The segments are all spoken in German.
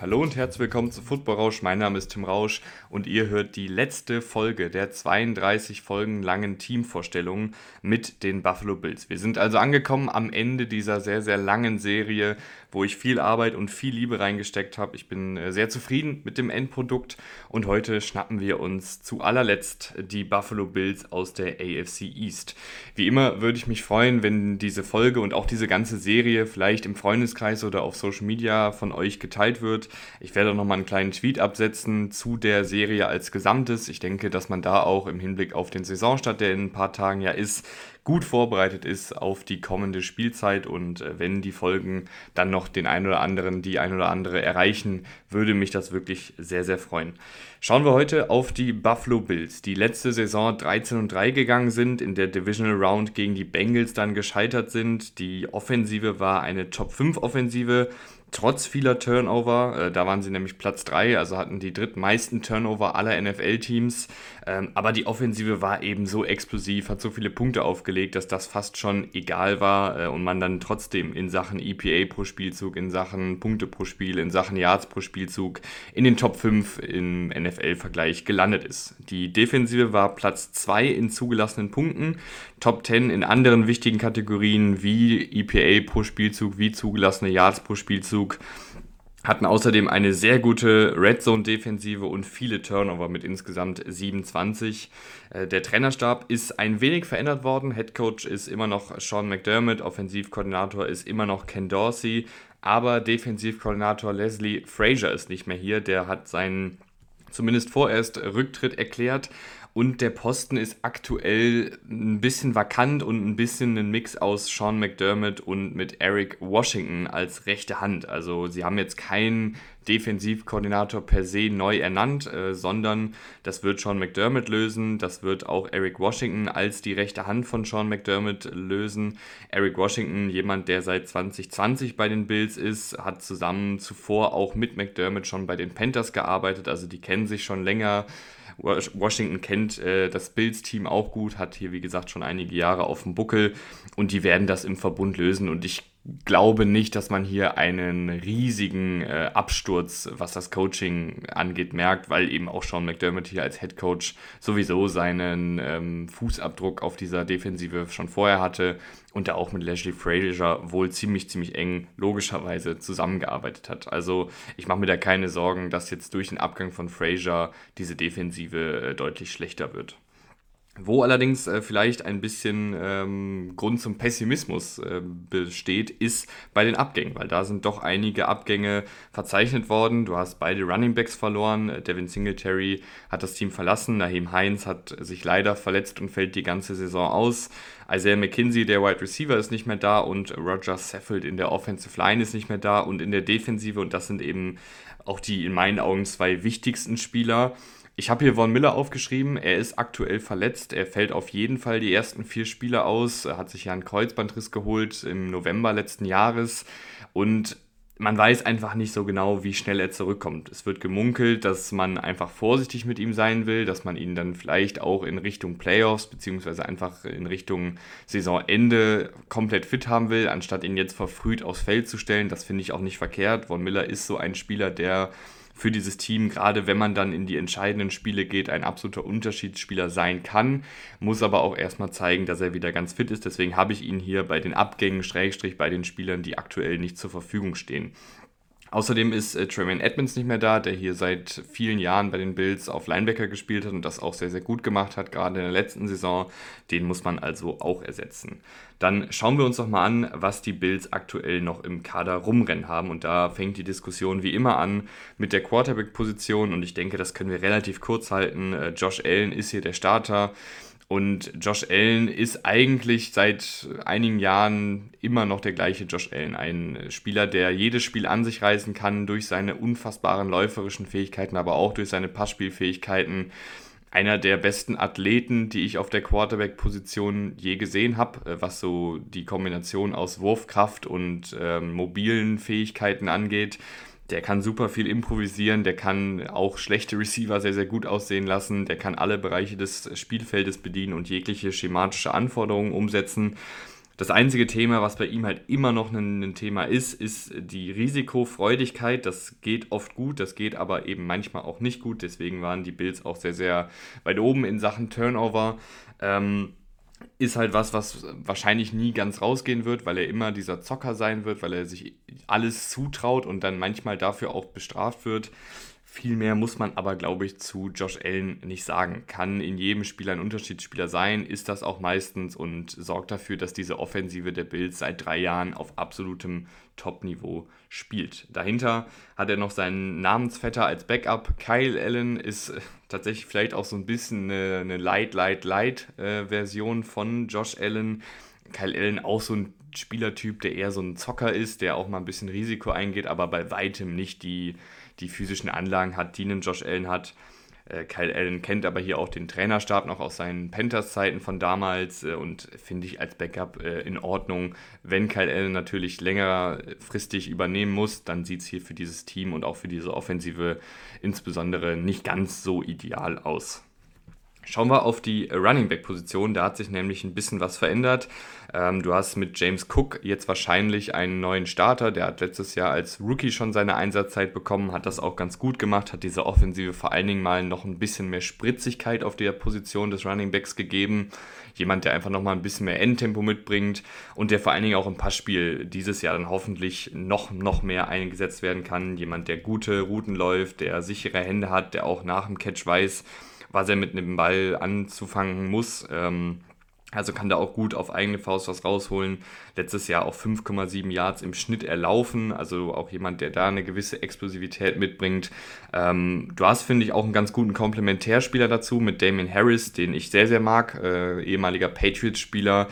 Hallo und herzlich willkommen zu Football Rausch. Mein Name ist Tim Rausch und ihr hört die letzte Folge der 32 Folgen langen Teamvorstellungen mit den Buffalo Bills. Wir sind also angekommen am Ende dieser sehr, sehr langen Serie wo ich viel Arbeit und viel Liebe reingesteckt habe. Ich bin äh, sehr zufrieden mit dem Endprodukt und heute schnappen wir uns zu allerletzt die Buffalo Bills aus der AFC East. Wie immer würde ich mich freuen, wenn diese Folge und auch diese ganze Serie vielleicht im Freundeskreis oder auf Social Media von euch geteilt wird. Ich werde auch nochmal einen kleinen Tweet absetzen zu der Serie als Gesamtes. Ich denke, dass man da auch im Hinblick auf den Saisonstart, der in ein paar Tagen ja ist, gut vorbereitet ist auf die kommende Spielzeit und äh, wenn die Folgen dann noch den ein oder anderen, die ein oder andere erreichen, würde mich das wirklich sehr, sehr freuen. Schauen wir heute auf die Buffalo Bills, die letzte Saison 13 und 3 gegangen sind, in der Divisional Round gegen die Bengals dann gescheitert sind. Die Offensive war eine Top 5 Offensive trotz vieler Turnover. Äh, da waren sie nämlich Platz 3, also hatten die drittmeisten Turnover aller NFL-Teams. Ähm, aber die Offensive war eben so explosiv, hat so viele Punkte aufgelegt, dass das fast schon egal war äh, und man dann trotzdem in Sachen EPA pro Spielzug, in Sachen Punkte pro Spiel, in Sachen Yards pro Spielzug in den Top 5 im NFL-Vergleich gelandet ist. Die Defensive war Platz 2 in zugelassenen Punkten, Top 10 in anderen wichtigen Kategorien wie EPA pro Spielzug, wie zugelassene Yards pro Spielzug hatten außerdem eine sehr gute Red Zone Defensive und viele Turnover mit insgesamt 27. Äh, der Trainerstab ist ein wenig verändert worden. Head Coach ist immer noch Sean McDermott, Offensivkoordinator ist immer noch Ken Dorsey, aber Defensivkoordinator Leslie Frazier ist nicht mehr hier. Der hat seinen zumindest vorerst Rücktritt erklärt und der Posten ist aktuell ein bisschen vakant und ein bisschen ein Mix aus Sean McDermott und mit Eric Washington als rechte Hand. Also sie haben jetzt keinen Defensivkoordinator per se neu ernannt, äh, sondern das wird Sean McDermott lösen. Das wird auch Eric Washington als die rechte Hand von Sean McDermott lösen. Eric Washington, jemand, der seit 2020 bei den Bills ist, hat zusammen zuvor auch mit McDermott schon bei den Panthers gearbeitet. Also die kennen sich schon länger. Washington kennt äh, das Bills-Team auch gut, hat hier, wie gesagt, schon einige Jahre auf dem Buckel und die werden das im Verbund lösen. Und ich glaube nicht, dass man hier einen riesigen äh, Absturz, was das Coaching angeht, merkt, weil eben auch Sean McDermott hier als Head Coach sowieso seinen ähm, Fußabdruck auf dieser Defensive schon vorher hatte und da auch mit Leslie Frazier wohl ziemlich, ziemlich eng logischerweise zusammengearbeitet hat. Also ich mache mir da keine Sorgen, dass jetzt durch den Abgang von Frazier diese Defensive äh, deutlich schlechter wird. Wo allerdings äh, vielleicht ein bisschen ähm, Grund zum Pessimismus äh, besteht, ist bei den Abgängen, weil da sind doch einige Abgänge verzeichnet worden. Du hast beide Running Backs verloren. Devin Singletary hat das Team verlassen. Naheem Heinz hat sich leider verletzt und fällt die ganze Saison aus. Isaiah McKinsey, der Wide Receiver, ist nicht mehr da und Roger Saffold in der Offensive Line ist nicht mehr da und in der Defensive, und das sind eben auch die in meinen Augen zwei wichtigsten Spieler, ich habe hier Von Miller aufgeschrieben. Er ist aktuell verletzt. Er fällt auf jeden Fall die ersten vier Spiele aus. Er hat sich ja einen Kreuzbandriss geholt im November letzten Jahres. Und man weiß einfach nicht so genau, wie schnell er zurückkommt. Es wird gemunkelt, dass man einfach vorsichtig mit ihm sein will, dass man ihn dann vielleicht auch in Richtung Playoffs beziehungsweise einfach in Richtung Saisonende komplett fit haben will, anstatt ihn jetzt verfrüht aufs Feld zu stellen. Das finde ich auch nicht verkehrt. Von Miller ist so ein Spieler, der für dieses Team, gerade wenn man dann in die entscheidenden Spiele geht, ein absoluter Unterschiedsspieler sein kann, muss aber auch erstmal zeigen, dass er wieder ganz fit ist. Deswegen habe ich ihn hier bei den Abgängen, Schrägstrich bei den Spielern, die aktuell nicht zur Verfügung stehen. Außerdem ist äh, Tremaine Edmonds nicht mehr da, der hier seit vielen Jahren bei den Bills auf Linebacker gespielt hat und das auch sehr, sehr gut gemacht hat, gerade in der letzten Saison. Den muss man also auch ersetzen. Dann schauen wir uns doch mal an, was die Bills aktuell noch im Kader rumrennen haben. Und da fängt die Diskussion wie immer an mit der Quarterback-Position und ich denke, das können wir relativ kurz halten. Äh, Josh Allen ist hier der Starter. Und Josh Allen ist eigentlich seit einigen Jahren immer noch der gleiche Josh Allen. Ein Spieler, der jedes Spiel an sich reißen kann durch seine unfassbaren läuferischen Fähigkeiten, aber auch durch seine Passspielfähigkeiten. Einer der besten Athleten, die ich auf der Quarterback-Position je gesehen habe, was so die Kombination aus Wurfkraft und äh, mobilen Fähigkeiten angeht. Der kann super viel improvisieren, der kann auch schlechte Receiver sehr, sehr gut aussehen lassen, der kann alle Bereiche des Spielfeldes bedienen und jegliche schematische Anforderungen umsetzen. Das einzige Thema, was bei ihm halt immer noch ein, ein, Thema ist, ist die Risikofreudigkeit. Das geht oft gut, das geht aber eben manchmal auch nicht gut. Deswegen waren die Bills auch sehr, sehr weit oben in Sachen Turnover. Ähm, ist halt was, was wahrscheinlich nie ganz rausgehen wird, weil er immer dieser Zocker sein wird, weil er sich alles zutraut und dann manchmal dafür auch bestraft wird. Viel mehr muss man aber, glaube ich, zu Josh Allen nicht sagen. Kann in jedem Spiel ein Unterschiedsspieler sein, ist das auch meistens und sorgt dafür, dass diese Offensive der Bills seit drei Jahren auf absolutem Top-Niveau spielt. Dahinter hat er noch seinen Namensvetter als Backup. Kyle Allen ist äh, tatsächlich vielleicht auch so ein bisschen eine, eine Light, Light, Light-Version äh, von Josh Allen. Kyle Allen auch so ein Spielertyp, der eher so ein Zocker ist, der auch mal ein bisschen Risiko eingeht, aber bei weitem nicht die die physischen Anlagen hat, die einen Josh Allen hat. Äh, Kyle Allen kennt aber hier auch den Trainerstab noch aus seinen Panthers-Zeiten von damals äh, und finde ich als Backup äh, in Ordnung. Wenn Kyle Allen natürlich längerfristig übernehmen muss, dann sieht es hier für dieses Team und auch für diese Offensive insbesondere nicht ganz so ideal aus. Schauen wir auf die Running Back Position, da hat sich nämlich ein bisschen was verändert. Ähm, du hast mit James Cook jetzt wahrscheinlich einen neuen Starter, der hat letztes Jahr als Rookie schon seine Einsatzzeit bekommen, hat das auch ganz gut gemacht, hat diese Offensive vor allen Dingen mal noch ein bisschen mehr Spritzigkeit auf der Position des Running Backs gegeben. Jemand, der einfach nochmal ein bisschen mehr Endtempo mitbringt und der vor allen Dingen auch im Passspiel dieses Jahr dann hoffentlich noch, noch mehr eingesetzt werden kann. Jemand, der gute Routen läuft, der sichere Hände hat, der auch nach dem Catch weiß, was er mit einem Ball anzufangen muss. Ähm, also kann da auch gut auf eigene Faust was rausholen. Letztes Jahr auch 5,7 Yards im Schnitt erlaufen. Also auch jemand, der da eine gewisse Explosivität mitbringt. Ähm, du hast, finde ich, auch einen ganz guten Komplementärspieler dazu mit Damien Harris, den ich sehr, sehr mag. Äh, ehemaliger Patriots-Spieler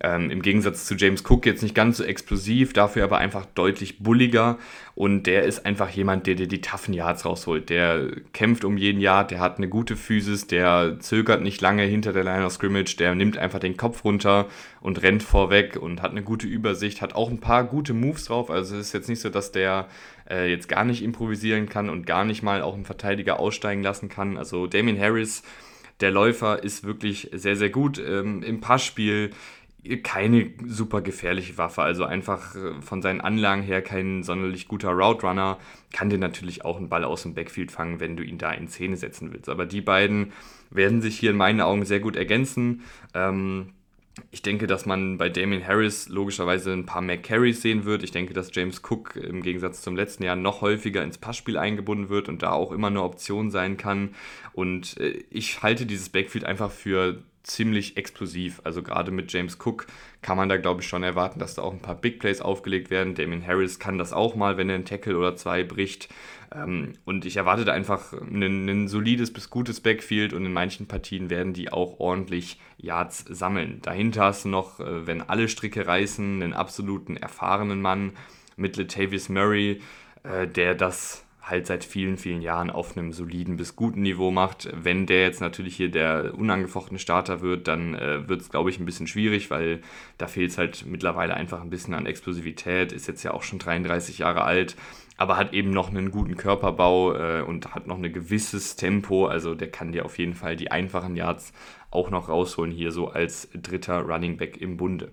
ähm, Im Gegensatz zu James Cook jetzt nicht ganz so explosiv, dafür aber einfach deutlich bulliger. Und der ist einfach jemand, der dir die toughen Yards rausholt. Der kämpft um jeden Yard, der hat eine gute Physis, der zögert nicht lange hinter der Line of Scrimmage, der nimmt einfach den Kopf runter und rennt vorweg und hat eine gute Übersicht, hat auch ein paar gute Moves drauf. Also es ist jetzt nicht so, dass der äh, jetzt gar nicht improvisieren kann und gar nicht mal auch einen Verteidiger aussteigen lassen kann. Also Damien Harris der Läufer ist wirklich sehr, sehr gut. Ähm, Im Passspiel keine super gefährliche Waffe, also einfach äh, von seinen Anlagen her kein sonderlich guter Route Runner, kann dir natürlich auch einen Ball aus dem Backfield fangen, wenn du ihn da in Szene setzen willst. Aber die beiden werden sich hier in meinen Augen sehr gut ergänzen. Ähm, ich denke, dass man bei Damien Harris logischerweise ein paar mehr Carries sehen wird. Ich denke, dass James Cook im Gegensatz zum letzten Jahr noch häufiger ins Passspiel eingebunden wird und da auch immer eine Option sein kann. Und äh, ich halte dieses Backfield einfach für ziemlich explosiv. Also gerade mit James Cook kann man da, glaube ich, schon erwarten, dass da auch ein paar Big Plays aufgelegt werden. Damien Harris kann das auch mal, wenn er einen Tackle oder zwei bricht. Ähm, und ich erwarte da einfach ein, ein solides bis gutes Backfield und in manchen Partien werden die auch ordentlich Yards sammeln. Dahinter hast du noch, äh, wenn alle Stricke reißen, einen absoluten erfahrenen Mann mit Latavius Murray, äh, der das halt seit vielen, vielen Jahren auf einem soliden bis guten Niveau macht. Wenn der jetzt natürlich hier der unangefochtene Starter wird, dann äh, wird es, glaube ich, ein bisschen schwierig, weil da fehlt es halt mittlerweile einfach ein bisschen an Explosivität, ist jetzt ja auch schon 33 Jahre alt, aber hat eben noch einen guten Körperbau äh, und hat noch ein gewisses Tempo, also der kann dir auf jeden Fall die einfachen Yards auch noch rausholen, hier so als dritter Running Back im Bunde.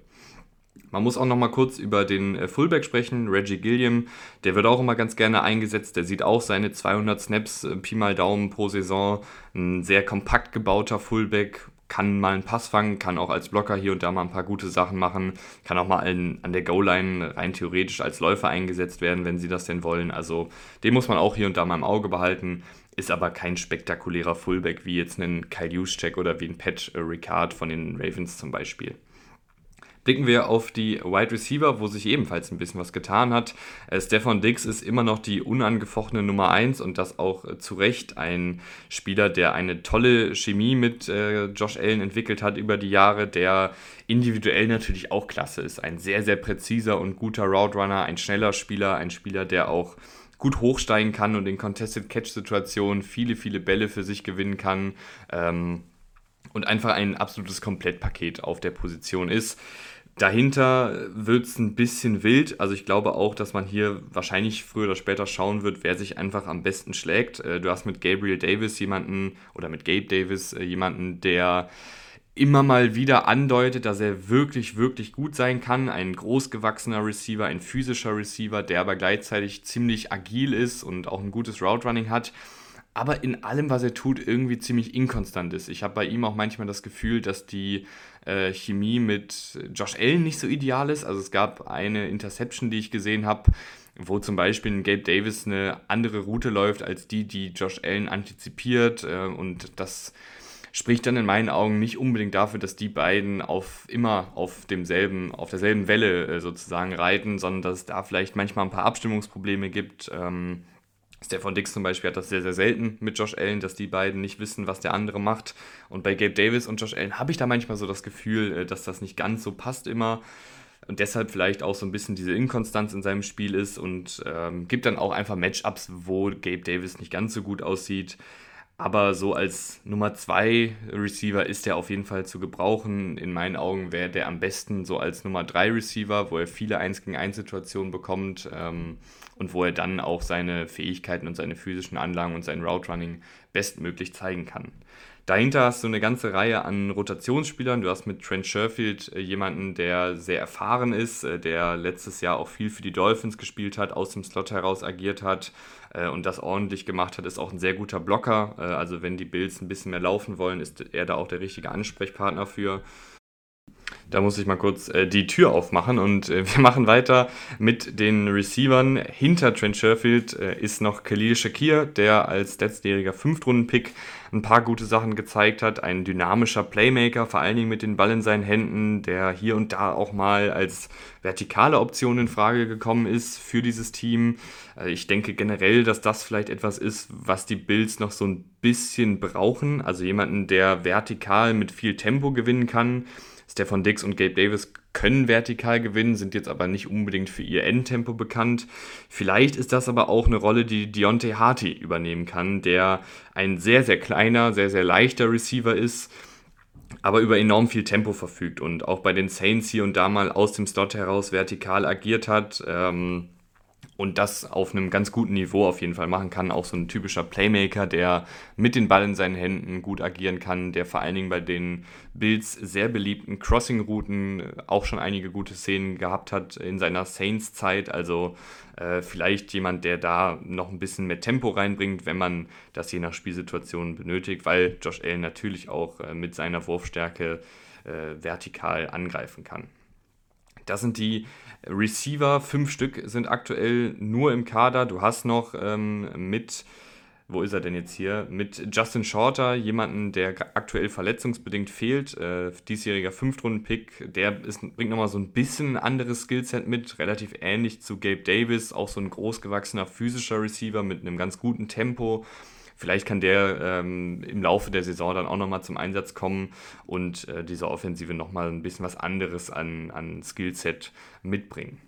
Man muss auch noch mal kurz über den äh, Fullback sprechen, Reggie Gilliam. Der wird auch immer ganz gerne eingesetzt. Der sieht auch seine 200 Snaps äh, Pi mal Daumen pro Saison. Ein sehr kompakt gebauter Fullback, kann mal einen Pass fangen, kann auch als Blocker hier und da mal ein paar gute Sachen machen, kann auch mal an, an der Goal-Line rein theoretisch als Läufer eingesetzt werden, wenn sie das denn wollen. Also den muss man auch hier und da mal im Auge behalten, ist aber kein spektakulärer Fullback wie jetzt ein Kyle Juszczyk oder wie ein Pat Ricard von den Ravens zum Beispiel. Blicken wir auf die Wide Receiver, wo sich ebenfalls ein bisschen was getan hat. Äh, Stefan Diggs ist immer noch die unangefochtene Nummer 1 und das auch äh, zu Recht ein Spieler, der eine tolle Chemie mit äh, Josh Allen entwickelt hat über die Jahre, der individuell natürlich auch klasse ist. Ein sehr, sehr präziser und guter Route ein schneller Spieler, ein Spieler, der auch gut hochsteigen kann und in Contested Catch-Situationen viele, viele Bälle für sich gewinnen kann. Ähm, und einfach ein absolutes Komplettpaket auf der Position ist. Dahinter wird es ein bisschen wild. Also ich glaube auch, dass man hier wahrscheinlich früher oder später schauen wird, wer sich einfach am besten schlägt. Äh, du hast mit Gabriel Davis jemanden oder mit Gabe Davis äh, jemanden, der immer mal wieder andeutet, dass er wirklich, wirklich gut sein kann. Ein großgewachsener Receiver, ein physischer Receiver, der aber gleichzeitig ziemlich agil ist und auch ein gutes Route Running hat. Aber in allem, was er tut, irgendwie ziemlich inkonstant ist. Ich habe bei ihm auch manchmal das Gefühl, dass die äh, Chemie mit Josh Allen nicht so ideal ist. Also es gab eine Interception, die ich gesehen habe, wo zum Beispiel Gabe Davis eine andere Route läuft als die, die Josh Allen antizipiert. Äh, und das spricht dann in meinen Augen nicht unbedingt dafür, dass die beiden auf immer auf demselben, auf derselben Welle äh, sozusagen reiten, sondern dass es da vielleicht manchmal ein paar Abstimmungsprobleme gibt. Ähm, Stefan Dix zum Beispiel hat das sehr, sehr selten mit Josh Allen, dass die beiden nicht wissen, was der andere macht. Und bei Gabe Davis und Josh Allen habe ich da manchmal so das Gefühl, äh, dass das nicht ganz so passt immer. Und deshalb vielleicht auch so ein bisschen diese Inkonstanz in seinem Spiel ist und ähm, gibt dann auch einfach Matchups, wo Gabe Davis nicht ganz so gut aussieht. Aber so als Nummer 2 Receiver ist er auf jeden Fall zu gebrauchen. In meinen Augen wäre der am besten so als Nummer 3 Receiver, wo er viele 1 gegen 1 Situationen bekommt ähm, und wo er dann auch seine Fähigkeiten und seine physischen Anlagen und sein Route Running bestmöglich zeigen kann. Dahinter hast du eine ganze Reihe an Rotationsspielern. Du hast mit Trent Sherfield äh, jemanden, der sehr erfahren ist, äh, der letztes Jahr auch viel für die Dolphins gespielt hat, aus dem Slot heraus agiert hat äh, und das ordentlich gemacht hat, ist auch ein sehr guter Blocker. also wenn die Bills ein bisschen mehr laufen wollen, ist er da auch der richtige Ansprechpartner für. Da muss ich mal kurz äh, die Tür aufmachen und äh, wir machen weiter mit den Receivern. Hinter Trent Sherfield äh, ist noch Khalil Shakir, der als letztjähriger Fünftrunden-Pick ein paar gute Sachen gezeigt hat. Ein dynamischer Playmaker, vor allen Dingen mit den Ball in seinen Händen, der hier und da auch mal als vertikale Option in Frage gekommen ist für dieses Team. Äh, ich denke generell, dass das vielleicht etwas ist, was die Bills noch so ein bisschen brauchen. Also jemanden, der vertikal mit viel Tempo gewinnen kann Stefan Dix und Gabe Davis können vertikal gewinnen, sind jetzt aber nicht unbedingt für ihr Endtempo bekannt. Vielleicht ist das aber auch eine Rolle, die Deontay Harty übernehmen kann, der ein sehr, sehr kleiner, sehr, sehr leichter Receiver ist, aber über enorm viel Tempo verfügt und auch bei den Saints hier und da mal aus dem Slot heraus vertikal agiert hat. Ähm, und das auf einem ganz guten Niveau auf jeden Fall machen kann. Auch so ein typischer Playmaker, der mit den Ball in seinen Händen gut agieren kann, der vor allen Dingen bei den Bills sehr beliebten Crossing-Routen auch schon einige gute Szenen gehabt hat in seiner Saints-Zeit. Also äh, vielleicht jemand, der da noch ein bisschen mehr Tempo reinbringt, wenn man das je nach Spielsituation benötigt, weil Josh Allen natürlich auch äh, mit seiner Wurfstärke äh, vertikal angreifen kann. Das sind die Receiver, fünf Stück sind aktuell nur im Kader. Du hast noch ähm, mit, wo ist er denn jetzt hier? Mit Justin Shorter, jemanden, der aktuell verletzungsbedingt fehlt, äh, diesjähriger Fünftrunden-Pick, der ist, bringt nochmal so ein bisschen anderes Skillset mit, relativ ähnlich zu Gabe Davis, auch so ein großgewachsener physischer Receiver mit einem ganz guten Tempo. Vielleicht kann der ähm, im Laufe der Saison dann auch nochmal zum Einsatz kommen und äh, diese Offensive nochmal ein bisschen was anderes an, an Skillset mitbringen.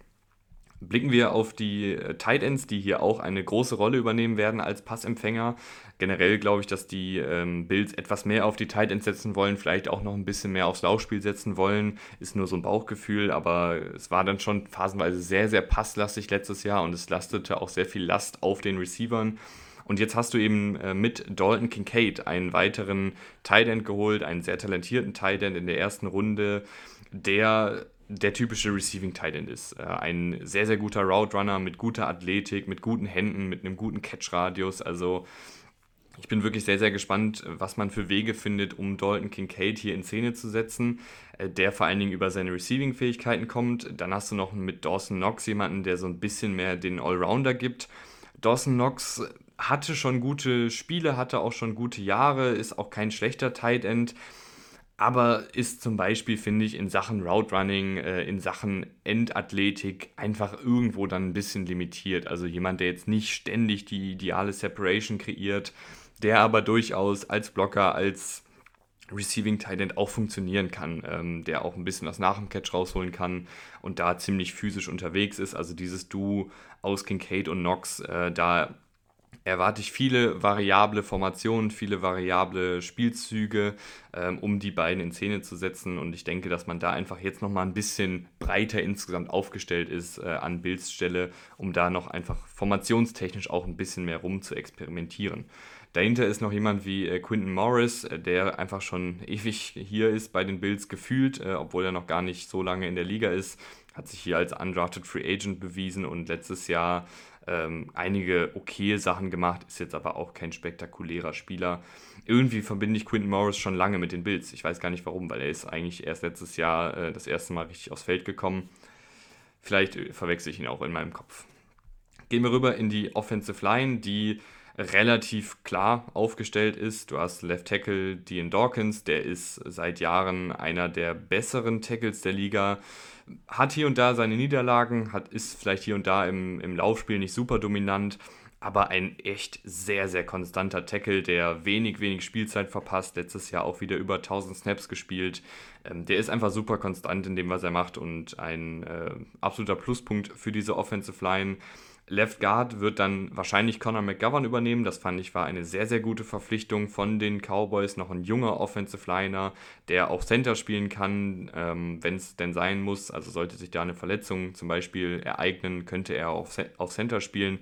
Blicken wir auf die äh, Tight Ends, die hier auch eine große Rolle übernehmen werden als Passempfänger. Generell glaube ich, dass die ähm, Bills etwas mehr auf die Tight Ends setzen wollen, vielleicht auch noch ein bisschen mehr aufs Laufspiel setzen wollen. Ist nur so ein Bauchgefühl, aber es war dann schon phasenweise sehr, sehr passlastig letztes Jahr und es lastete auch sehr viel Last auf den Receivern. Und jetzt hast du eben äh, mit Dalton Kincaid einen weiteren Tight End geholt, einen sehr talentierten Tight End in der ersten Runde, der der typische Receiving Tight End ist. Äh, ein sehr, sehr guter Route Runner mit guter Athletik, mit guten Händen, mit einem guten Catch-Radius. Also ich bin wirklich sehr, sehr gespannt, was man für Wege findet, um Dalton Kincaid hier in Szene zu setzen, äh, der vor allen Dingen über seine Receiving-Fähigkeiten kommt. Dann hast du noch mit Dawson Knox jemanden, der so ein bisschen mehr den Allrounder gibt. Dawson Knox hatte schon gute Spiele, hatte auch schon gute Jahre, ist auch kein schlechter Tight End, aber ist zum Beispiel, finde ich, in Sachen Route Running, äh, in Sachen Endathletik einfach irgendwo dann ein bisschen limitiert. Also jemand, der jetzt nicht ständig die ideale Separation kreiert, der aber durchaus als Blocker, als Receiving End auch funktionieren kann, ähm, der auch ein bisschen was nach dem Catch rausholen kann und da ziemlich physisch unterwegs ist. Also dieses Duo aus Kincaid und Knox, äh, da erwarte ich viele variable Formationen, viele variable Spielzüge, ähm, um die beiden in Szene zu setzen. Und ich denke, dass man da einfach jetzt nochmal ein bisschen breiter insgesamt aufgestellt ist äh, an Bildstelle, um da noch einfach formationstechnisch auch ein bisschen mehr rum zu experimentieren. Dahinter ist noch jemand wie äh, Quinton Morris, äh, der einfach schon ewig hier ist bei den Bills gefühlt, äh, obwohl er noch gar nicht so lange in der Liga ist. Hat sich hier als undrafted Free Agent bewiesen und letztes Jahr ähm, einige okay Sachen gemacht, ist jetzt aber auch kein spektakulärer Spieler. Irgendwie verbinde ich Quinton Morris schon lange mit den Bills. Ich weiß gar nicht warum, weil er ist eigentlich erst letztes Jahr äh, das erste Mal richtig aufs Feld gekommen. Vielleicht äh, verwechsel ich ihn auch in meinem Kopf. Gehen wir rüber in die Offensive Line, die relativ klar aufgestellt ist. Du hast Left Tackle Dean Dawkins, der ist seit Jahren einer der besseren Tackles der Liga hat hier und da seine Niederlagen, hat, ist vielleicht hier und da im, im Laufspiel nicht super dominant, aber ein echt sehr, sehr konstanter Tackle, der wenig, wenig Spielzeit verpasst. Letztes Jahr auch wieder über 1000 Snaps gespielt. Ähm, der ist einfach super konstant in dem, was er macht und ein äh, absoluter Pluspunkt für diese Offensive Line. Left Guard wird dann wahrscheinlich Conor McGovern übernehmen. Das fand ich war eine sehr, sehr gute Verpflichtung von den Cowboys. Noch ein junger Offensive Liner, der auch Center spielen kann, ähm, wenn es denn sein muss. Also sollte sich da eine Verletzung zum Beispiel ereignen, könnte er auf, auf Center spielen.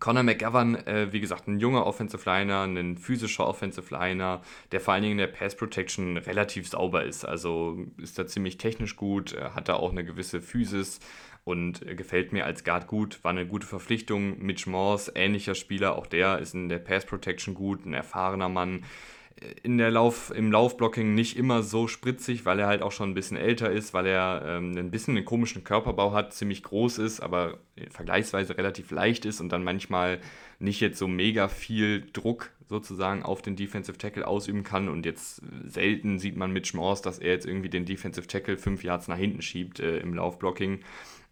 Conor McGovern, äh, wie gesagt, ein junger Offensive Liner, ein physischer Offensive Liner, der vor allen Dingen in der Pass Protection relativ sauber ist. Also ist da ziemlich technisch gut, hat da auch eine gewisse Physis und gefällt mir als Guard gut. War eine gute Verpflichtung. Mitch Morse, ähnlicher Spieler, auch der ist in der Pass Protection gut, ein erfahrener Mann. In der Lauf, Im Laufblocking nicht immer so spritzig, weil er halt auch schon ein bisschen älter ist, weil er ähm, ein bisschen einen komischen Körperbau hat, ziemlich groß ist, aber vergleichsweise relativ leicht ist und dann manchmal nicht jetzt so mega viel Druck sozusagen auf den Defensive Tackle ausüben kann. Und jetzt selten sieht man Mitch Morse, dass er jetzt irgendwie den Defensive Tackle fünf Yards nach hinten schiebt äh, im Laufblocking.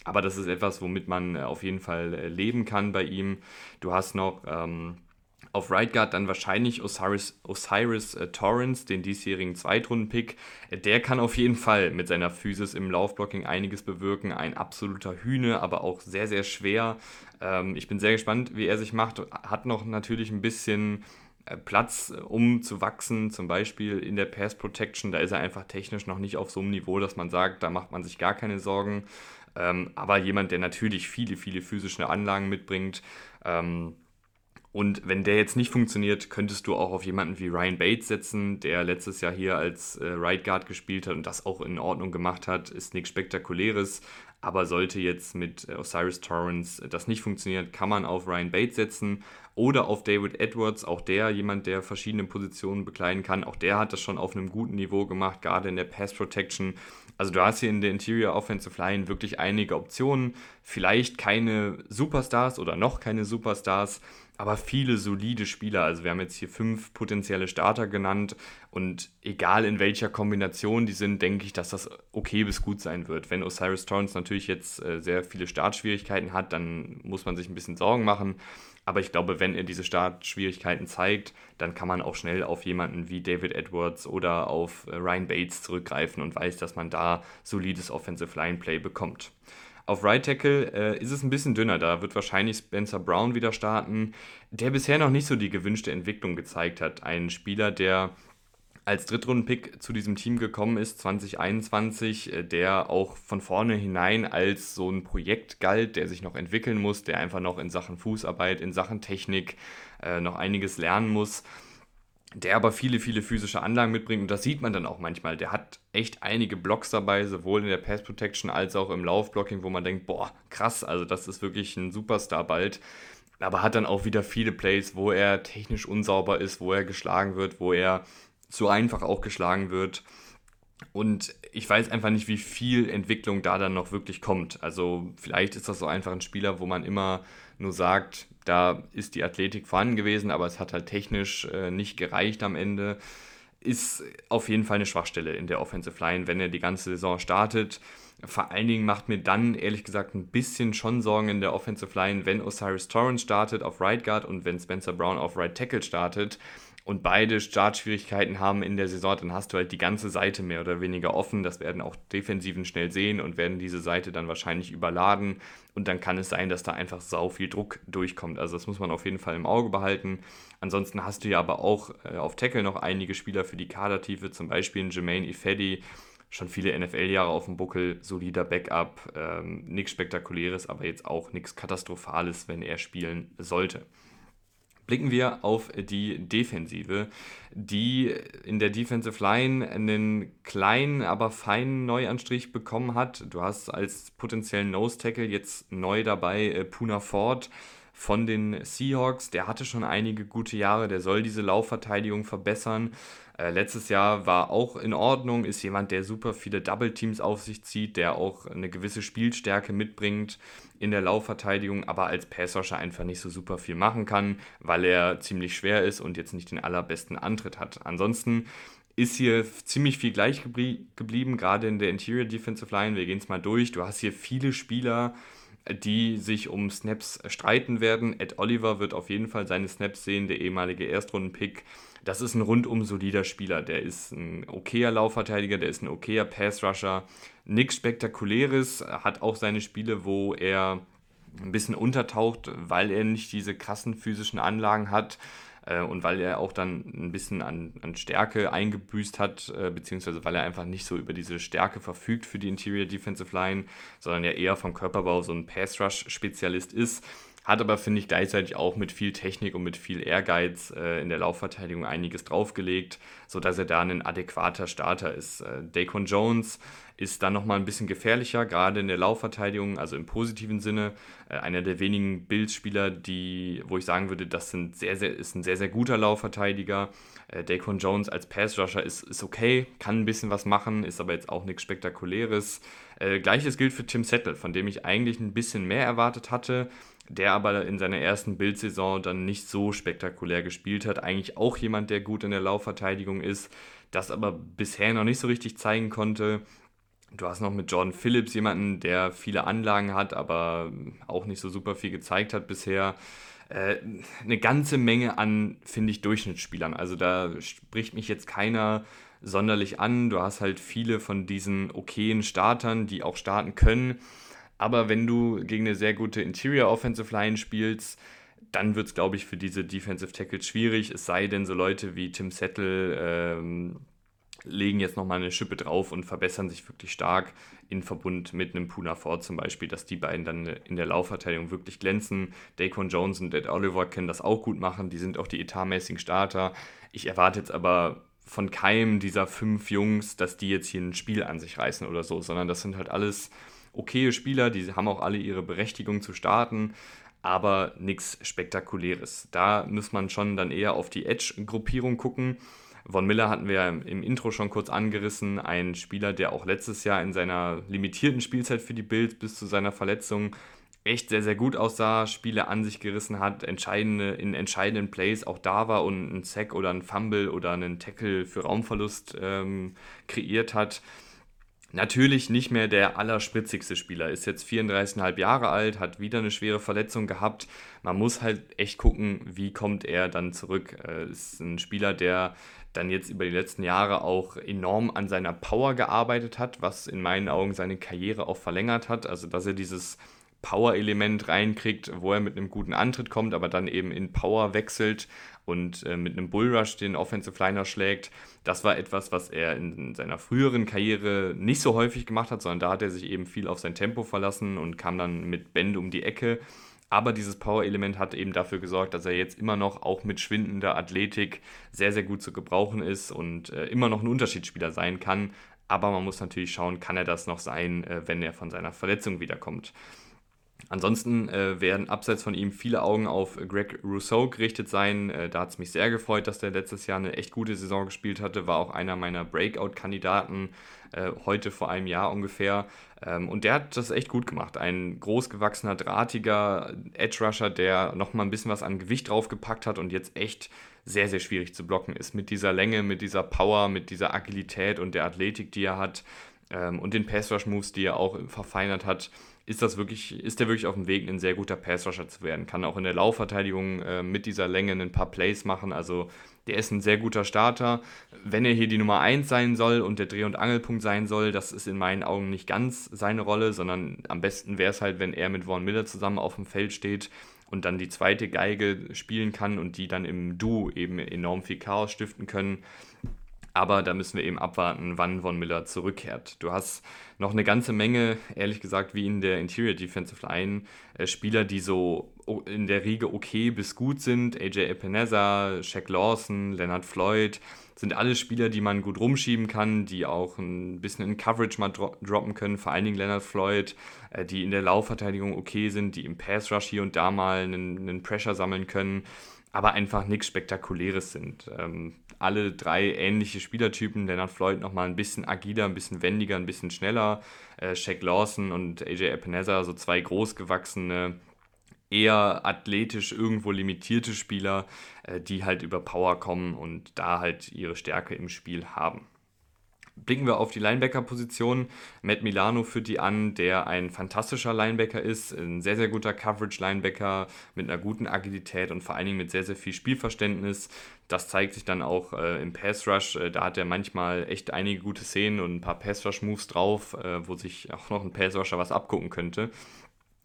Aber das ist etwas, womit man äh, auf jeden Fall äh, leben kann bei ihm. Du hast noch ähm, auf Right Guard dann wahrscheinlich Osiris, Osiris äh, Torrance, den diesjährigen Zweitrunden-Pick. Äh, der kann auf jeden Fall mit seiner Physis im Laufblocking einiges bewirken. Ein absoluter Hühne, aber auch sehr, sehr schwer. Ähm, ich bin sehr gespannt, wie er sich macht. Hat noch natürlich ein bisschen Platz, um zu wachsen, zum Beispiel in der Pass Protection. Da ist er einfach technisch noch nicht auf so einem Niveau, dass man sagt, da macht man sich gar keine Sorgen. Ähm, aber jemand, der natürlich viele, viele physische Anlagen mitbringt. Ähm, und wenn der jetzt nicht funktioniert, könntest du auch auf jemanden wie Ryan Bates setzen, der letztes Jahr hier als äh, Right Guard gespielt hat und das auch in Ordnung gemacht hat. Ist nichts Spektakuläres, aber sollte jetzt mit äh, Osiris Torrance das nicht funktionieren, kann man auf Ryan Bates setzen oder auf David Edwards, auch der jemand, der verschiedene Positionen bekleiden kann. Auch der hat das schon auf einem guten Niveau gemacht, gerade in der Pass Protection. Also du hast hier in der Interior Offensive Line wirklich einige Optionen. Vielleicht keine Superstars oder noch keine Superstars, aber viele solide Spieler. Also wir haben jetzt hier fünf potenzielle Starter genannt und egal in welcher Kombination die sind, denke ich, dass das okay bis gut sein wird. Wenn Osiris Torrance natürlich jetzt äh, sehr viele Startschwierigkeiten hat, dann muss man sich ein bisschen Sorgen machen. Aber ich glaube, wenn er diese Startschwierigkeiten zeigt, dann kann man auch schnell auf jemanden wie David Edwards oder auf äh, Ryan Bates zurückgreifen und weiß, dass man da solides Offensive Line Play bekommt. Auf Right Tackle äh, ist es ein bisschen dünner. Da wird wahrscheinlich Spencer Brown wieder starten, der bisher noch nicht so die gewünschte Entwicklung gezeigt hat. Ein Spieler, der als Drittrunden-Pick zu diesem Team gekommen ist, 2021, äh, der auch von vorne hinein als so ein Projekt galt, der sich noch entwickeln muss, der einfach noch in Sachen Fußarbeit, in Sachen Technik äh, noch einiges lernen muss, der aber viele, viele physische Anlagen mitbringt und das sieht man dann auch manchmal. Der hat echt einige Blocks dabei, sowohl in der Pass Protection als auch im Laufblocking, wo man denkt, boah, krass, also das ist wirklich ein Superstar bald aber hat dann auch wieder viele Plays, wo er technisch unsauber ist, wo er geschlagen wird, wo er zu einfach auch geschlagen wird. Und ich weiß einfach nicht, wie viel Entwicklung da dann noch wirklich kommt. Also vielleicht ist das so einfach ein Spieler, wo man immer nur sagt, da ist die Athletik vorhanden gewesen, aber es hat halt technisch äh, nicht gereicht am Ende. Ist auf jeden Fall eine Schwachstelle in der Offensive Line, wenn er die ganze Saison startet. Vor allen Dingen macht mir dann ehrlich gesagt ein bisschen schon Sorgen in der Offensive Line, wenn Osiris Torrance startet auf Right Guard und wenn Spencer Brown auf Right Tackle startet und beide Startschwierigkeiten haben in der Saison, dann hast du halt die ganze Seite mehr oder weniger offen. Das werden auch Defensiven schnell sehen und werden diese Seite dann wahrscheinlich überladen. Und dann kann es sein, dass da einfach sau viel Druck durchkommt. Also das muss man auf jeden Fall im Auge behalten. Ansonsten hast du ja aber auch äh, auf Tackle noch einige Spieler für die Kadertiefe, zum Beispiel Jermaine Ifedi, schon viele NFL-Jahre auf dem Buckel, solider Backup, ähm, nichts Spektakuläres, aber jetzt auch nichts Katastrophales, wenn er spielen sollte. Blicken wir auf die Defensive, die in der Defensive Line einen kleinen, aber feinen Neuanstrich bekommen hat. Du hast als potenziellen Nose Tackle jetzt neu dabei äh, Puna Ford von den Seahawks. Der hatte schon einige gute Jahre, der soll diese Laufverteidigung verbessern. Äh, letztes Jahr war auch in Ordnung, ist jemand, der super viele Double Teams auf sich zieht, der auch eine gewisse Spielstärke mitbringt in der Laufverteidigung, aber als Passrusher einfach nicht so super viel machen kann, weil er ziemlich schwer ist und jetzt nicht den allerbesten Antritt hat. Ansonsten ist hier ziemlich viel gleich geblieben, gerade in der Interior Defensive Line. Wir gehen es mal durch. Du hast hier viele Spieler, die sich um Snaps streiten werden. Ed Oliver wird auf jeden Fall seine Snaps sehen, der ehemalige Erstrunden-Pick das ist ein rundum solider Spieler. Der ist ein okayer Laufverteidiger, der ist ein okayer Pass-Rusher. Nichts Spektakuläres, hat auch seine Spiele, wo er ein bisschen untertaucht, weil er nicht diese krassen physischen Anlagen hat äh, und weil er auch dann ein bisschen an, an Stärke eingebüßt hat, äh, beziehungsweise weil er einfach nicht so über diese Stärke verfügt für die Interior Defensive Line, sondern ja eher vom Körperbau so ein Pass-Rush-Spezialist ist hat aber, finde ich, gleichzeitig auch mit viel Technik und mit viel Ehrgeiz äh, in der Laufverteidigung einiges draufgelegt, sodass er da ein adäquater Starter ist. Äh, Daquan Jones ist dann nochmal ein bisschen gefährlicher, gerade in der Laufverteidigung, also im positiven Sinne. Äh, einer der wenigen Bildspieler, die, wo ich sagen würde, das sind sehr, sehr, ist ein sehr, sehr guter Laufverteidiger. Äh, Daquan Jones als Pass-Rusher ist, ist okay, kann ein bisschen was machen, ist aber jetzt auch nichts Spektakuläres. Äh, Gleiches gilt für Tim Settle, von dem ich eigentlich ein bisschen mehr erwartet hatte der aber in seiner ersten Bildsaison dann nicht so spektakulär gespielt hat. Eigentlich auch jemand, der gut in der Laufverteidigung ist, das aber bisher noch nicht so richtig zeigen konnte. Du hast noch mit Jordan Phillips jemanden, der viele Anlagen hat, aber auch nicht so super viel gezeigt hat bisher. Äh, eine ganze Menge an, finde ich, Durchschnittsspielern. Also da spricht mich jetzt keiner sonderlich an. Du hast halt viele von diesen okayen Startern, die auch starten können aber wenn du gegen eine sehr gute Interior Offensive Line spielst, dann wird es, glaube ich, für diese Defensive Tackles schwierig. Es sei denn, so Leute wie Tim Settle ähm, legen jetzt nochmal eine Schippe drauf und verbessern sich wirklich stark in Verbund mit einem Puna Ford zum Beispiel, dass die beiden dann in der Laufverteidigung wirklich glänzen. Daquan Jones und Ed Oliver können das auch gut machen. Die sind auch die etatmäßigen Starter. Ich erwarte jetzt aber von keinem dieser fünf Jungs, dass die jetzt hier ein Spiel an sich reißen oder so, sondern das sind halt alles okaye Spieler, die haben auch alle ihre Berechtigung zu starten, aber nichts Spektakuläres. Da muss man schon dann eher auf die Edge-Gruppierung gucken. Von Miller hatten wir im Intro schon kurz angerissen, ein Spieler, der auch letztes Jahr in seiner limitierten Spielzeit für die Bills bis zu seiner Verletzung echt sehr, sehr gut aussah, Spiele an sich gerissen hat, entscheidende, in entscheidenden Plays auch da war und einen Sack oder einen Fumble oder einen Tackle für Raumverlust ähm, kreiert hat. Natürlich nicht mehr der allerspritzigste Spieler, ist jetzt 34,5 Jahre alt, hat wieder eine schwere Verletzung gehabt. Man muss halt echt gucken, wie kommt er dann zurück. Äh, ist ein Spieler, der dann jetzt über die letzten Jahre auch enorm an seiner Power gearbeitet hat, was in meinen Augen seine Karriere auch verlängert hat. Also, dass er dieses Power-Element reinkriegt, wo er mit einem guten Antritt kommt, aber dann eben in Power wechselt und äh, mit einem Bullrush den Offensive Liner schlägt. Das war etwas, was er in seiner früheren Karriere nicht so häufig gemacht hat, sondern da hat er sich eben viel auf sein Tempo verlassen und kam dann mit Bände um die Ecke. Aber dieses Power-Element hat eben dafür gesorgt, dass er jetzt immer noch auch mit schwindender Athletik sehr, sehr gut zu gebrauchen ist und äh, immer noch ein Unterschiedsspieler sein kann. Aber man muss natürlich schauen, kann er das noch sein, äh, wenn er von seiner Verletzung wiederkommt. Ansonsten äh, werden abseits von ihm viele Augen auf Greg Rousseau gerichtet sein. Äh, da hat es mich sehr gefreut, dass der letztes Jahr eine echt gute Saison gespielt hatte. War auch einer meiner Breakout-Kandidaten äh, heute vor einem Jahr ungefähr. Ähm, und der hat das echt gut gemacht. Ein großgewachsener, drahtiger Edge-Rusher, der nochmal ein bisschen was an Gewicht draufgepackt hat und jetzt echt sehr, sehr schwierig zu blocken ist. Mit dieser Länge, mit dieser Power, mit dieser Agilität und der Athletik, die er hat ähm, und den Pass-Rush-Moves, die er auch verfeinert hat, ist das wirklich, ist er wirklich auf dem Weg, ein sehr guter Pass-Rusher zu werden. Kann auch in der Laufverteidigung äh, mit dieser Länge ein paar Plays machen. Also der ist ein sehr guter Starter. Wenn er hier die Nummer 1 sein soll und der Dreh- und Angelpunkt sein soll, das ist in meinen Augen nicht ganz seine Rolle, sondern am besten wäre es halt, wenn er mit Vaughn Miller zusammen auf dem Feld steht und dann die zweite Geige spielen kann und die dann im Duo eben enorm viel Chaos stiften können. Aber da müssen wir eben abwarten, wann Von Miller zurückkehrt. Du hast noch eine ganze Menge, ehrlich gesagt, wie in der Interior Defensive Line, äh, Spieler, die so in der Riege okay bis gut sind. AJ Epineza, Shaq Lawson, Leonard Floyd, sind alle Spieler, die man gut rumschieben kann, die auch ein bisschen in Coverage mal dro droppen können. Vor allen Dingen Leonard Floyd, äh, die in der Laufverteidigung okay sind, die im Pass Rush hier und da mal einen, einen Pressure sammeln können aber einfach nichts Spektakuläres sind. Ähm, alle drei ähnliche Spielertypen. Leonard Floyd nochmal ein bisschen agiler, ein bisschen wendiger, ein bisschen schneller. Äh, Shaq Lawson und AJ Epineza, so zwei großgewachsene, eher athletisch irgendwo limitierte Spieler, äh, die halt über Power kommen und da halt ihre Stärke im Spiel haben. Blicken wir auf die Linebacker-Position. Matt Milano führt die an, der ein fantastischer Linebacker ist, ein sehr, sehr guter Coverage-Linebacker mit einer guten Agilität und vor allen Dingen mit sehr, sehr viel Spielverständnis. Das zeigt sich dann auch äh, im Pass-Rush. Äh, da hat er manchmal echt einige gute Szenen und ein paar Pass-Rush-Moves drauf, äh, wo sich auch noch ein Pass-Rusher was abgucken könnte.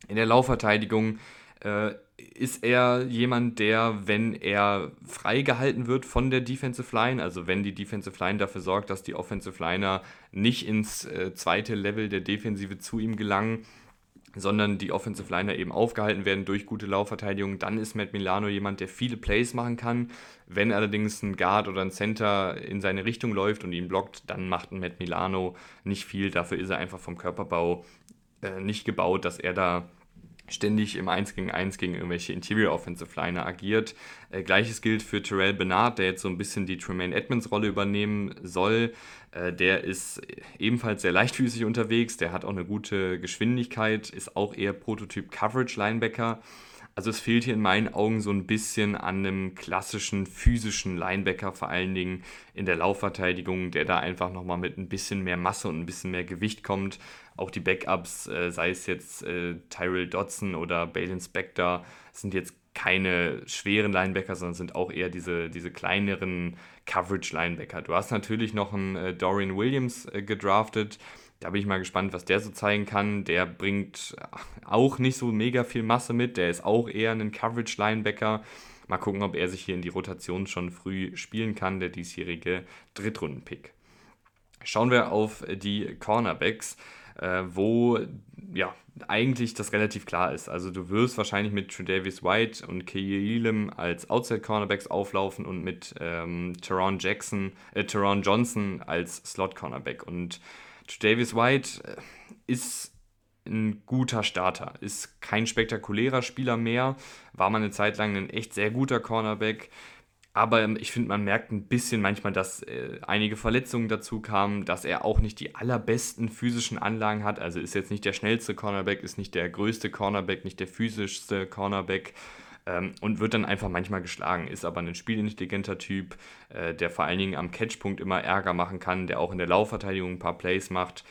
In der Laufverteidigung äh, ist er jemand, der, wenn er freigehalten wird von der Defensive Line, also wenn die Defensive Line dafür sorgt, dass die Offensive Liner nicht ins äh, zweite Level der Defensive zu ihm gelangen, sondern die Offensive Liner eben aufgehalten werden durch gute Laufverteidigung, dann ist Matt Milano jemand, der viele Plays machen kann. Wenn allerdings ein Guard oder ein Center in seine Richtung läuft und ihn blockt, dann macht ein Matt Milano nicht viel. Dafür ist er einfach vom Körperbau äh, nicht gebaut, dass er da ständig im 1 gegen 1 gegen irgendwelche Interior Offensive Liner agiert. Äh, Gleiches gilt für Terrell Bernard, der jetzt so ein bisschen die Tremaine Edmonds Rolle übernehmen soll. Äh, der ist ebenfalls sehr leichtfüßig unterwegs, der hat auch eine gute Geschwindigkeit, ist auch eher Prototyp Coverage Linebacker. Also es fehlt hier in meinen Augen so ein bisschen an einem klassischen physischen Linebacker, vor allen Dingen in der Laufverteidigung, der da einfach nochmal mit ein bisschen mehr Masse und ein bisschen mehr Gewicht kommt. Auch die Backups, äh, sei es jetzt äh, Tyrell Dodson oder Balin Spector, sind jetzt keine schweren Linebacker, sondern sind auch eher diese, diese kleineren Coverage-Linebacker. Du hast natürlich noch einen äh, Dorian Williams äh, gedraftet, da bin ich mal gespannt, was der so zeigen kann. Der bringt auch nicht so mega viel Masse mit. Der ist auch eher ein Coverage-Linebacker. Mal gucken, ob er sich hier in die Rotation schon früh spielen kann, der diesjährige Drittrunden-Pick. Schauen wir auf die Cornerbacks, äh, wo ja eigentlich das relativ klar ist. Also du wirst wahrscheinlich mit Tredavious White und Key Elam als Outside-Cornerbacks auflaufen und mit ähm, Teron Jackson, äh, Teron Johnson als Slot-Cornerback. Und Davis White äh, ist ein guter Starter, ist kein spektakulärer Spieler mehr, war mal eine Zeit lang ein echt sehr guter Cornerback. Aber ich finde, man merkt ein bisschen manchmal, dass äh, einige Verletzungen dazu kamen, dass er auch nicht die allerbesten physischen Anlagen hat. Also ist jetzt nicht der schnellste Cornerback, ist nicht der größte Cornerback, nicht der physischste Cornerback ähm, und wird dann einfach manchmal geschlagen. Ist aber ein spielintelligenter Typ, äh, der vor allen Dingen am Catchpunkt immer Ärger machen kann, der auch in der Laufverteidigung ein paar Plays macht.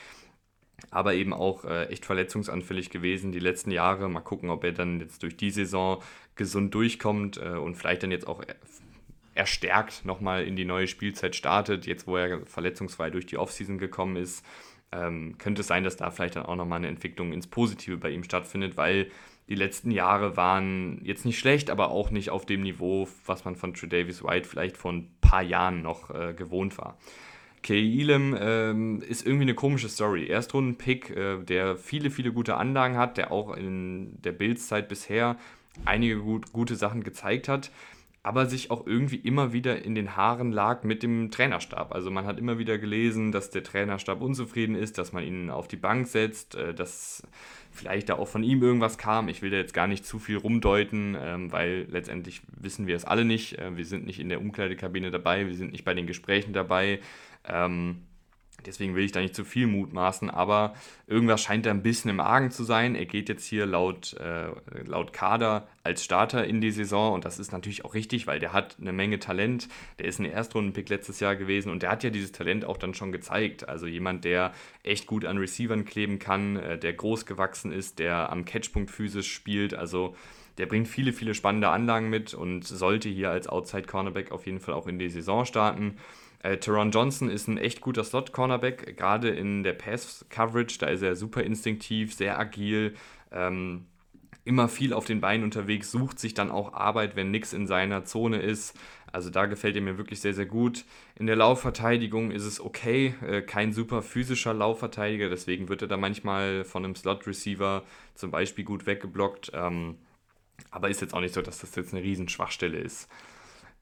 Aber eben auch äh, echt verletzungsanfällig gewesen die letzten Jahre. Mal gucken, ob er dann jetzt durch die Saison gesund durchkommt äh, und vielleicht dann jetzt auch erstärkt nochmal in die neue Spielzeit startet, jetzt wo er verletzungsfrei durch die Offseason gekommen ist. Ähm, könnte es sein, dass da vielleicht dann auch nochmal eine Entwicklung ins Positive bei ihm stattfindet, weil die letzten Jahre waren jetzt nicht schlecht, aber auch nicht auf dem Niveau, was man von Davis White vielleicht vor ein paar Jahren noch äh, gewohnt war. Elam ähm, ist irgendwie eine komische Story. Erstrunden-Pick, äh, der viele, viele gute Anlagen hat, der auch in der Bildszeit bisher einige gut, gute Sachen gezeigt hat, aber sich auch irgendwie immer wieder in den Haaren lag mit dem Trainerstab. Also man hat immer wieder gelesen, dass der Trainerstab unzufrieden ist, dass man ihn auf die Bank setzt, äh, dass vielleicht da auch von ihm irgendwas kam. Ich will da jetzt gar nicht zu viel rumdeuten, ähm, weil letztendlich wissen wir es alle nicht. Äh, wir sind nicht in der Umkleidekabine dabei, wir sind nicht bei den Gesprächen dabei. Ähm, Deswegen will ich da nicht zu viel mutmaßen, aber irgendwas scheint da ein bisschen im Argen zu sein. Er geht jetzt hier laut, äh, laut Kader als Starter in die Saison und das ist natürlich auch richtig, weil der hat eine Menge Talent. Der ist ein Erstrundenpick letztes Jahr gewesen und der hat ja dieses Talent auch dann schon gezeigt. Also jemand, der echt gut an Receivern kleben kann, äh, der groß gewachsen ist, der am Catchpunkt physisch spielt. Also der bringt viele, viele spannende Anlagen mit und sollte hier als Outside Cornerback auf jeden Fall auch in die Saison starten. Äh, Teron Johnson ist ein echt guter Slot-Cornerback, gerade in der Pass-Coverage. Da ist er super instinktiv, sehr agil, ähm, immer viel auf den Beinen unterwegs, sucht sich dann auch Arbeit, wenn nichts in seiner Zone ist. Also da gefällt er mir wirklich sehr, sehr gut. In der Laufverteidigung ist es okay, äh, kein super physischer Laufverteidiger, deswegen wird er da manchmal von einem Slot-Receiver zum Beispiel gut weggeblockt. Ähm, aber ist jetzt auch nicht so, dass das jetzt eine Riesenschwachstelle ist.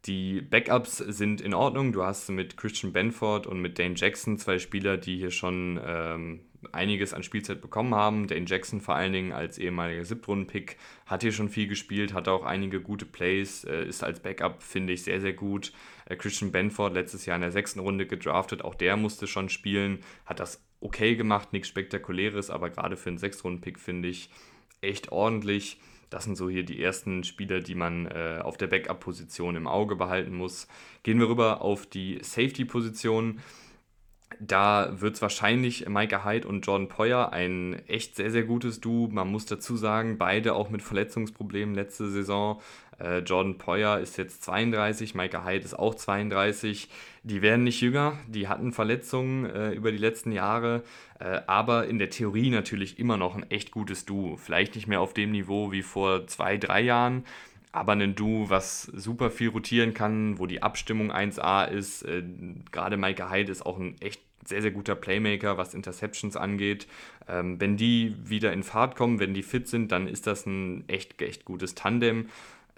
Die Backups sind in Ordnung. Du hast mit Christian Benford und mit Dane Jackson zwei Spieler, die hier schon ähm, einiges an Spielzeit bekommen haben. Dane Jackson vor allen Dingen als ehemaliger Siebtrunden-Pick hat hier schon viel gespielt, hat auch einige gute Plays, äh, ist als Backup, finde ich, sehr, sehr gut. Äh, Christian Benford letztes Jahr in der sechsten Runde gedraftet, auch der musste schon spielen, hat das okay gemacht, nichts Spektakuläres, aber gerade für einen Sechstrunden-Pick finde ich echt ordentlich. Das sind so hier die ersten Spieler, die man äh, auf der Backup-Position im Auge behalten muss. Gehen wir rüber auf die Safety-Position. Da wird es wahrscheinlich Micah Hyde und Jordan Poyer ein echt sehr, sehr gutes Duo. Man muss dazu sagen, beide auch mit Verletzungsproblemen letzte Saison. Äh, Jordan Poyer ist jetzt 32, Micah Hyde ist auch 32. Die werden nicht jünger, die hatten Verletzungen äh, über die letzten Jahre, äh, aber in der Theorie natürlich immer noch ein echt gutes Duo. Vielleicht nicht mehr auf dem Niveau wie vor zwei, drei Jahren, aber ein Duo, was super viel rotieren kann, wo die Abstimmung 1A ist. Äh, gerade Micah Hyde ist auch ein echt sehr, sehr guter Playmaker, was Interceptions angeht. Ähm, wenn die wieder in Fahrt kommen, wenn die fit sind, dann ist das ein echt, echt gutes Tandem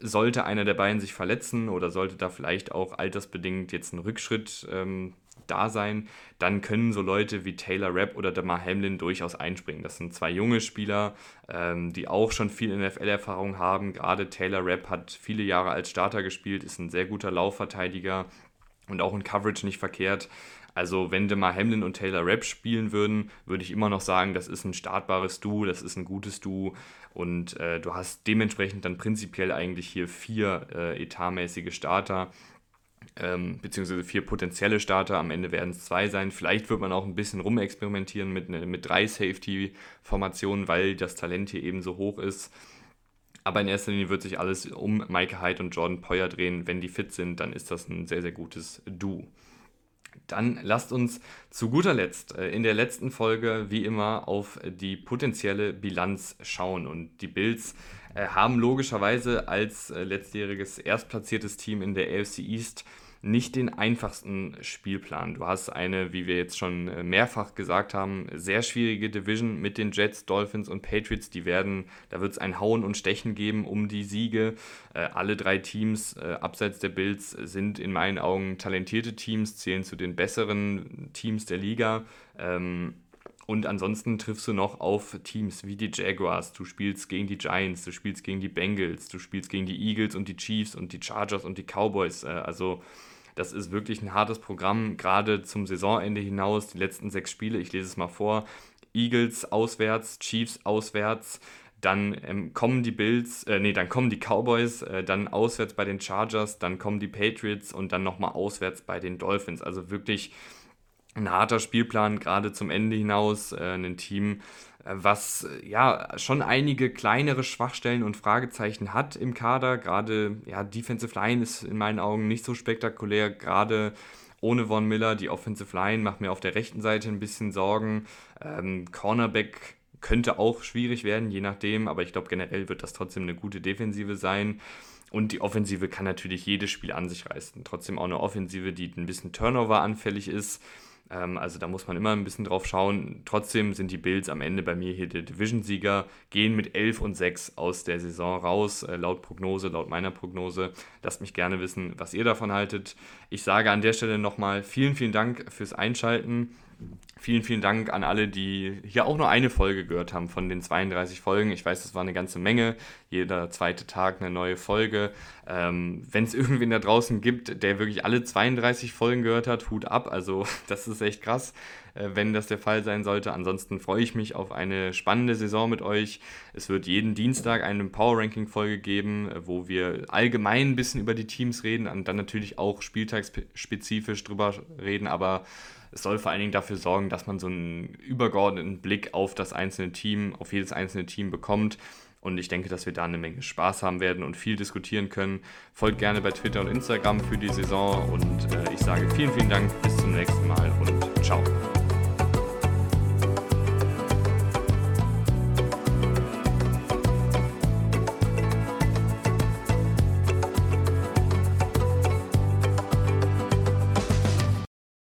sollte einer der beiden sich verletzen oder sollte da vielleicht auch altersbedingt jetzt ein Rückschritt ähm, da sein, dann können so Leute wie Taylor Rapp oder Damar Hamlin durchaus einspringen. Das sind zwei junge Spieler, ähm, die auch schon viel NFL-Erfahrung haben. Gerade Taylor Rapp hat viele Jahre als Starter gespielt, ist ein sehr guter Laufverteidiger und auch in Coverage nicht verkehrt. Also wenn Demar Hamlin und Taylor Rapp spielen würden, würde ich immer noch sagen, das ist ein startbares Duo, das ist ein gutes Duo und äh, du hast dementsprechend dann prinzipiell eigentlich hier vier äh, etatmäßige Starter, ähm, beziehungsweise vier potenzielle Starter. Am Ende werden es zwei sein. Vielleicht wird man auch ein bisschen rumexperimentieren mit, ne, mit drei Safety-Formationen, weil das Talent hier eben so hoch ist. Aber in erster Linie wird sich alles um Mike Hyde und Jordan Poyer drehen. Wenn die fit sind, dann ist das ein sehr, sehr gutes Duo. Dann lasst uns zu guter Letzt äh, in der letzten Folge wie immer auf die potenzielle Bilanz schauen. Und die Bills äh, haben logischerweise als äh, letztjähriges erstplatziertes Team in der AFC East nicht den einfachsten Spielplan. Du hast eine, wie wir jetzt schon äh, mehrfach gesagt haben, sehr schwierige Division mit den Jets, Dolphins und Patriots. Die werden, da wird es ein Hauen und Stechen geben um die Siege. Äh, alle drei Teams äh, abseits der Bills sind in meinen Augen talentierte Teams, zählen zu den besseren Teams der Liga. Ähm, und ansonsten triffst du noch auf Teams wie die Jaguars, du spielst gegen die Giants, du spielst gegen die Bengals, du spielst gegen die Eagles und die Chiefs und die Chargers und die Cowboys. Also das ist wirklich ein hartes Programm, gerade zum Saisonende hinaus. Die letzten sechs Spiele, ich lese es mal vor. Eagles auswärts, Chiefs auswärts, dann ähm, kommen die Bills, äh, nee, dann kommen die Cowboys, äh, dann auswärts bei den Chargers, dann kommen die Patriots und dann nochmal auswärts bei den Dolphins. Also wirklich ein harter Spielplan, gerade zum Ende hinaus. Äh, ein Team, äh, was äh, ja schon einige kleinere Schwachstellen und Fragezeichen hat im Kader. Gerade ja, Defensive Line ist in meinen Augen nicht so spektakulär. Gerade ohne Von Miller, die Offensive Line macht mir auf der rechten Seite ein bisschen Sorgen. Ähm, Cornerback könnte auch schwierig werden, je nachdem, aber ich glaube generell wird das trotzdem eine gute Defensive sein. Und die Offensive kann natürlich jedes Spiel an sich reißen. Trotzdem auch eine Offensive, die ein bisschen Turnover anfällig ist. Ähm, also da muss man immer ein bisschen drauf schauen. Trotzdem sind die Bills am Ende bei mir hier der Division-Sieger, gehen mit 11 und 6 aus der Saison raus, äh, laut Prognose, laut meiner Prognose. Lasst mich gerne wissen, was ihr davon haltet. Ich sage an der Stelle nochmal vielen, vielen Dank fürs Einschalten. Vielen, vielen Dank an alle, die hier auch nur eine Folge gehört haben von den 32 Folgen. Ich weiß, das war eine ganze Menge. Jeder zweite Tag eine neue Folge. Ähm, Wenn es irgendwen da draußen gibt, der wirklich alle 32 Folgen gehört hat, Hut ab. Also das ist echt krass, äh, wenn das der Fall sein sollte. Ansonsten freue ich mich auf eine spannende Saison mit euch. Es wird jeden Dienstag eine Power Ranking Folge geben, äh, wo wir allgemein ein bisschen über die Teams reden und dann natürlich auch spieltagsspezifisch drüber reden. Aber es soll vor allen Dingen dafür sorgen, dass man so einen übergeordneten Blick auf das einzelne Team, auf jedes einzelne Team bekommt. Und ich denke, dass wir da eine Menge Spaß haben werden und viel diskutieren können. Folgt gerne bei Twitter und Instagram für die Saison. Und äh, ich sage vielen, vielen Dank. Bis zum nächsten Mal und ciao.